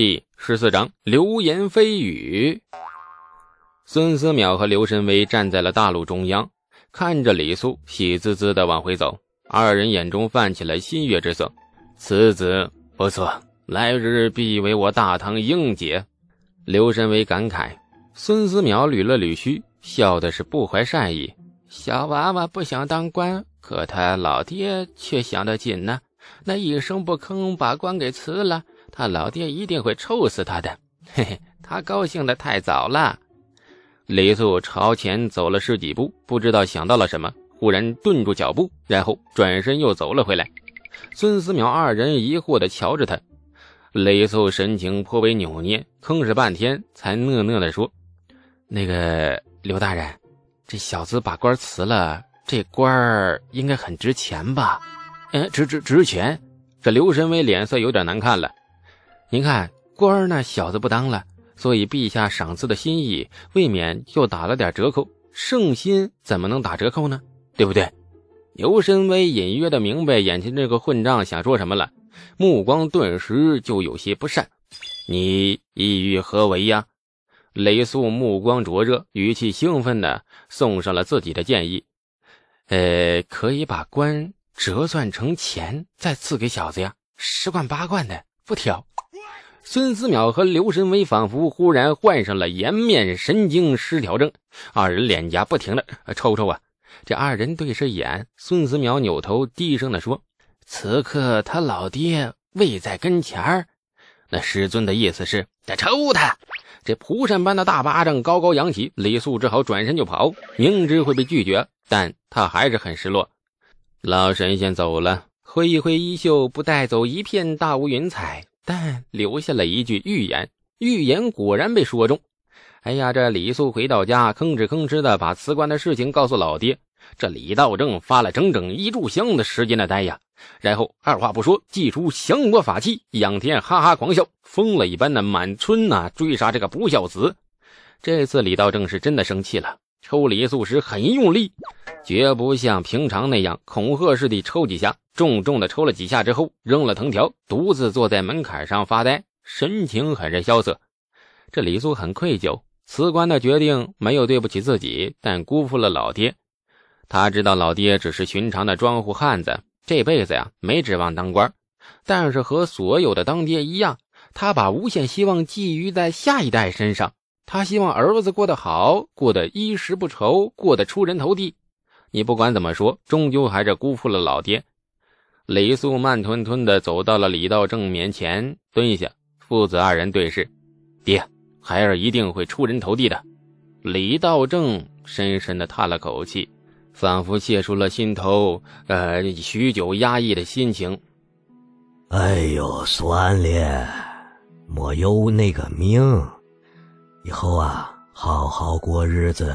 第十四章流言蜚语。孙思邈和刘神威站在了大路中央，看着李素喜滋滋的往回走，二人眼中泛起了欣悦之色。此子不错，来日必为我大唐英杰。刘神威感慨。孙思邈捋了捋须，笑的是不怀善意。小娃娃不想当官，可他老爹却想得紧呢。那一声不吭把官给辞了。他老爹一定会臭死他的，嘿嘿，他高兴的太早了。李素朝前走了十几步，不知道想到了什么，忽然顿住脚步，然后转身又走了回来。孙思邈二人疑惑的瞧着他，李素神情颇为扭捏，吭哧半天才讷讷的说：“那个刘大人，这小子把官辞了，这官儿应该很值钱吧？”“嗯，值值值钱。”这刘神威脸色有点难看了。您看官儿那小子不当了，所以陛下赏赐的心意未免又打了点折扣。圣心怎么能打折扣呢？对不对？牛神威隐约的明白眼前这个混账想说什么了，目光顿时就有些不善。你意欲何为呀？雷素目光灼热，语气兴奋的送上了自己的建议。呃，可以把官折算成钱，再赐给小子呀，十贯八贯的，不挑。孙思邈和刘神威仿佛忽然患上了颜面神经失调症，二人脸颊不停的抽抽啊！这二人对视眼，孙思邈扭头低声的说：“此刻他老爹未在跟前儿。”那师尊的意思是得抽他。这蒲扇般的大巴掌高高扬起，李素只好转身就跑，明知会被拒绝，但他还是很失落。老神仙走了，挥一挥衣袖，不带走一片大乌云彩。但留下了一句预言，预言果然被说中。哎呀，这李素回到家，吭哧吭哧的把辞官的事情告诉老爹。这李道正发了整整一炷香的时间的呆呀，然后二话不说，祭出降魔法器，仰天哈哈狂笑，疯了一般的满村呐追杀这个不孝子。这次李道正是真的生气了，抽李素时很用力，绝不像平常那样恐吓似的抽几下。重重的抽了几下之后，扔了藤条，独自坐在门槛上发呆，神情很是萧瑟。这李素很愧疚，辞官的决定没有对不起自己，但辜负了老爹。他知道老爹只是寻常的庄户汉子，这辈子呀没指望当官。但是和所有的当爹一样，他把无限希望寄予在下一代身上。他希望儿子过得好，过得衣食不愁，过得出人头地。你不管怎么说，终究还是辜负了老爹。李素慢吞吞地走到了李道正面前，蹲下，父子二人对视。爹，孩儿一定会出人头地的。李道正深深地叹了口气，仿佛泄出了心头呃许久压抑的心情。哎呦，算咧，莫有那个命，以后啊，好好过日子，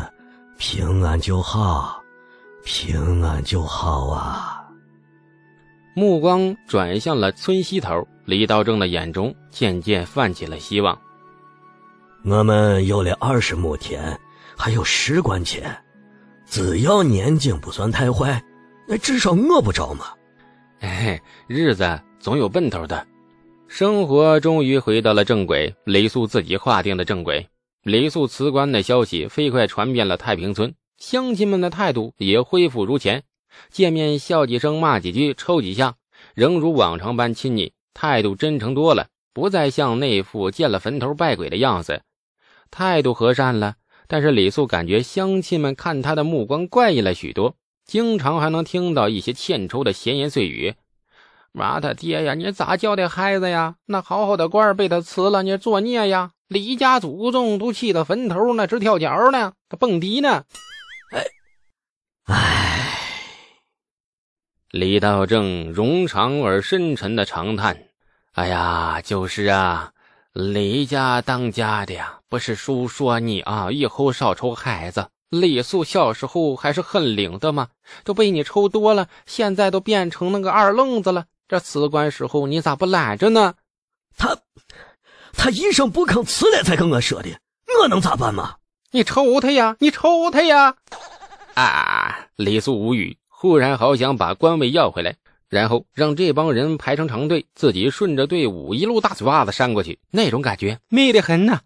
平安就好，平安就好啊。目光转向了村西头，李道正的眼中渐渐泛起了希望。我们有了二十亩田，还有十贯钱，只要年景不算太坏，那至少饿不着嘛。哎，日子总有奔头的。生活终于回到了正轨，雷素自己划定的正轨。雷素辞官的消息飞快传遍了太平村，乡亲们的态度也恢复如前。见面笑几声，骂几句，抽几下，仍如往常般亲昵，态度真诚多了，不再像那副见了坟头拜鬼的样子，态度和善了。但是李素感觉乡亲们看他的目光怪异了许多，经常还能听到一些欠抽的闲言碎语：“妈他爹呀，你咋教的孩子呀？那好好的官被他辞了，你作孽呀！李家祖宗都气到坟头那直跳脚呢，他蹦迪呢。”哎，哎。李道正冗长而深沉的长叹：“哎呀，就是啊，李家当家的呀，不是叔说你啊，以后少抽孩子。李素小时候还是很灵的嘛，都被你抽多了，现在都变成那个二愣子了。这辞官时候你咋不拦着呢？他，他一声不吭辞了才跟我说的，我能咋办嘛？你抽他呀，你抽他呀！啊！李素无语。忽然好想把官位要回来，然后让这帮人排成长队，自己顺着队伍一路大嘴巴子扇过去，那种感觉美得很呐！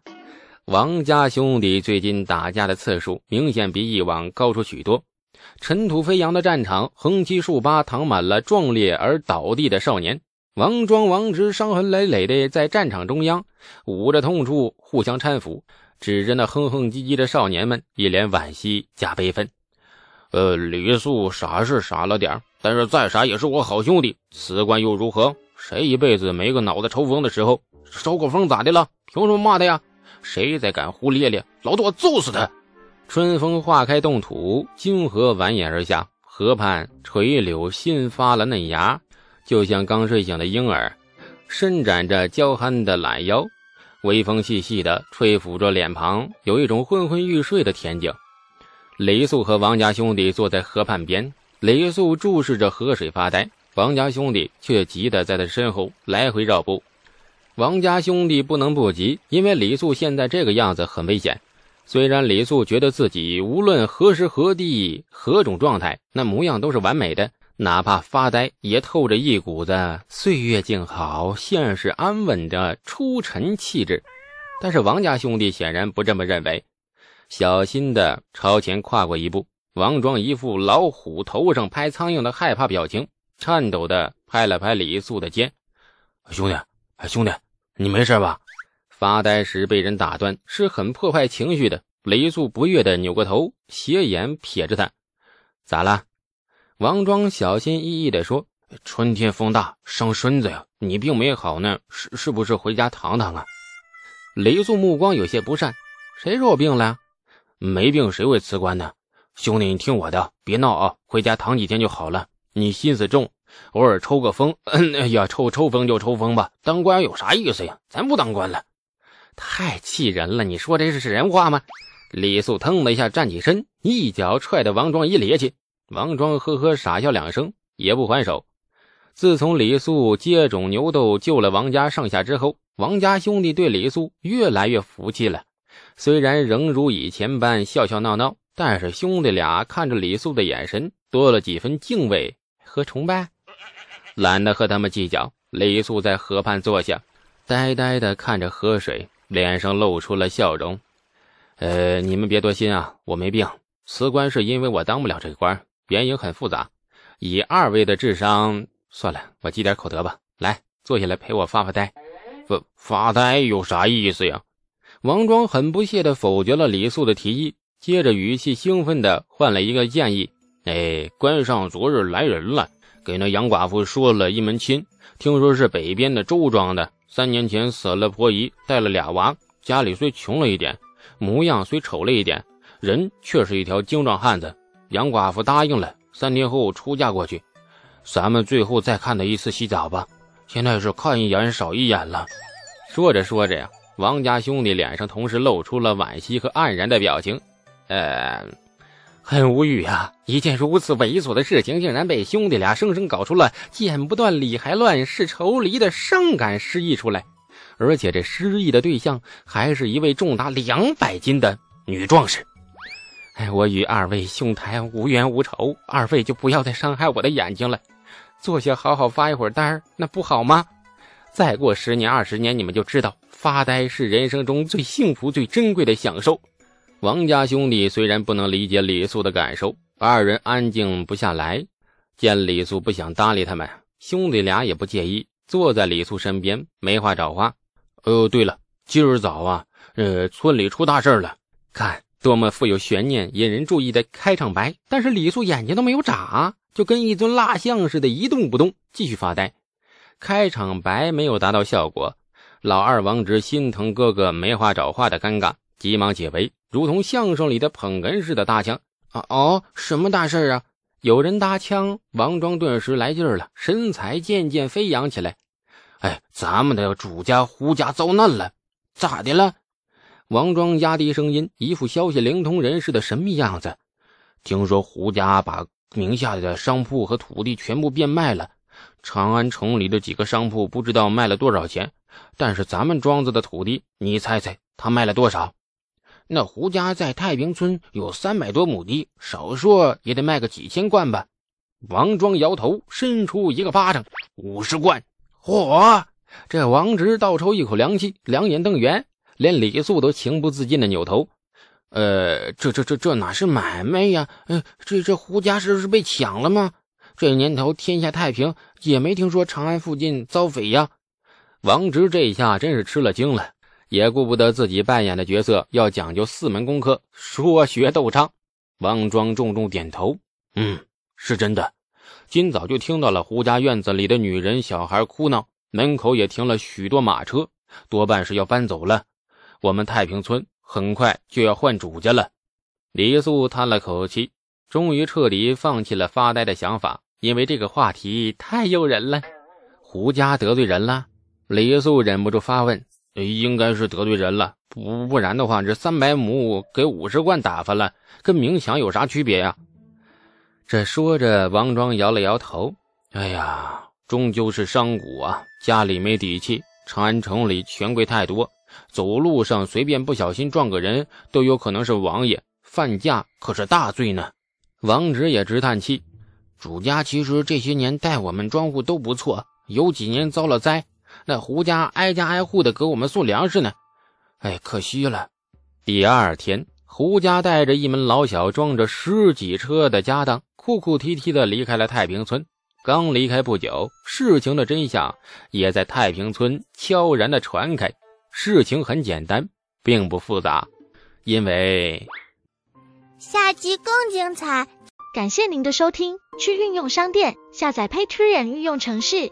王家兄弟最近打架的次数明显比以往高出许多，尘土飞扬的战场，横七竖八躺满了壮烈而倒地的少年。王庄、王直伤痕累累的在战场中央，捂着痛处互相搀扶，指着那哼哼唧唧的少年们，一脸惋惜加悲愤。呃，李素傻是傻了点但是再傻也是我好兄弟。辞官又如何？谁一辈子没个脑子抽风的时候？抽个风咋的了？凭什么骂他呀？谁再敢胡咧咧，老子我揍死他！春风化开冻土，金河蜿蜒而下，河畔垂柳新发了嫩芽，就像刚睡醒的婴儿，伸展着娇憨的懒腰，微风细细的吹拂着脸庞，有一种昏昏欲睡的恬静。李素和王家兄弟坐在河畔边，李素注视着河水发呆，王家兄弟却急得在他身后来回绕步。王家兄弟不能不急，因为李素现在这个样子很危险。虽然李素觉得自己无论何时何地何种状态，那模样都是完美的，哪怕发呆也透着一股子岁月静好、现世安稳的出尘气质。但是王家兄弟显然不这么认为。小心的朝前跨过一步，王庄一副老虎头上拍苍蝇的害怕表情，颤抖的拍了拍李素的肩：“兄弟，兄弟，你没事吧？”发呆时被人打断，是很破坏情绪的。雷素不悦的扭过头，斜眼瞥着他：“咋了？”王庄小心翼翼的说：“春天风大，伤身子呀。你病没好呢，是是不是回家躺躺啊？”李素目光有些不善：“谁说我病了？”没病谁会辞官呢？兄弟，你听我的，别闹啊，回家躺几天就好了。你心思重，偶尔抽个风，嗯哎呀，抽抽风就抽风吧。当官有啥意思呀？咱不当官了，太气人了！你说这是人话吗？李素腾的一下站起身，一脚踹得王庄一趔趄。王庄呵呵傻笑两声，也不还手。自从李素接种牛痘救了王家上下之后，王家兄弟对李素越来越服气了。虽然仍如以前般笑笑闹闹，但是兄弟俩看着李素的眼神多了几分敬畏和崇拜。懒得和他们计较，李素在河畔坐下，呆呆地看着河水，脸上露出了笑容。呃，你们别多心啊，我没病，辞官是因为我当不了这个官，原因很复杂。以二位的智商，算了，我积点口德吧。来，坐下来陪我发发呆。发发呆有啥意思呀？王庄很不屑地否决了李素的提议，接着语气兴奋地换了一个建议：“哎，关上昨日来人了，给那杨寡妇说了一门亲，听说是北边的周庄的，三年前死了婆姨，带了俩娃，家里虽穷了一点，模样虽丑了一点，人却是一条精壮汉子。杨寡妇答应了，三天后出嫁过去。咱们最后再看他一次洗澡吧，现在是看一眼少一眼了。”说着说着呀。王家兄弟脸上同时露出了惋惜和黯然的表情，呃，很无语啊！一件如此猥琐的事情，竟然被兄弟俩生生搞出了“剪不断，理还乱，是愁离”的伤感诗意出来，而且这失意的对象还是一位重达两百斤的女壮士。哎，我与二位兄台无冤无仇，二位就不要再伤害我的眼睛了，坐下好好发一会儿呆，那不好吗？再过十年二十年，你们就知道。发呆是人生中最幸福、最珍贵的享受。王家兄弟虽然不能理解李素的感受，二人安静不下来。见李素不想搭理他们，兄弟俩也不介意，坐在李素身边，没话找话。哦，对了，今儿早啊，呃，村里出大事了，看多么富有悬念、引人注意的开场白。但是李素眼睛都没有眨，就跟一尊蜡像似的，一动不动，继续发呆。开场白没有达到效果。老二王直心疼哥哥没话找话的尴尬，急忙解围，如同相声里的捧哏似的搭腔：“啊哦，什么大事啊？有人搭腔。”王庄顿时来劲儿了，身材渐渐飞扬起来。哎，咱们的主家胡家遭难了，咋的了？王庄压低声音，一副消息灵通人士的神秘样子。听说胡家把名下的商铺和土地全部变卖了，长安城里的几个商铺不知道卖了多少钱。但是咱们庄子的土地，你猜猜他卖了多少？那胡家在太平村有三百多亩地，少说也得卖个几千贯吧。王庄摇头，伸出一个巴掌：“五十贯！”嚯！这王直倒抽一口凉气，两眼瞪圆，连李素都情不自禁的扭头：“呃，这这这这哪是买卖呀？呃，这这胡家是不是被抢了吗？这年头天下太平，也没听说长安附近遭匪呀。”王直这一下真是吃了惊了，也顾不得自己扮演的角色要讲究四门功课，说学逗唱。王庄重重点头：“嗯。”是真的，今早就听到了胡家院子里的女人、小孩哭闹，门口也停了许多马车，多半是要搬走了。我们太平村很快就要换主家了。李素叹了口气，终于彻底放弃了发呆的想法，因为这个话题太诱人了。胡家得罪人了？李素忍不住发问：“应该是得罪人了，不不然的话，这三百亩给五十贯打发了，跟明抢有啥区别呀？”这说着，王庄摇了摇头：“哎呀，终究是商贾啊，家里没底气。长安城里权贵太多，走路上随便不小心撞个人，都有可能是王爷。犯驾可是大罪呢。”王直也直叹气：“主家其实这些年待我们庄户都不错，有几年遭了灾，那胡家挨家挨户的给我们送粮食呢。哎，可惜了。”第二天，胡家带着一门老小，装着十几车的家当。哭哭啼啼的离开了太平村。刚离开不久，事情的真相也在太平村悄然的传开。事情很简单，并不复杂，因为下集更精彩。感谢您的收听，去运用商店下载 Patreon 运用城市，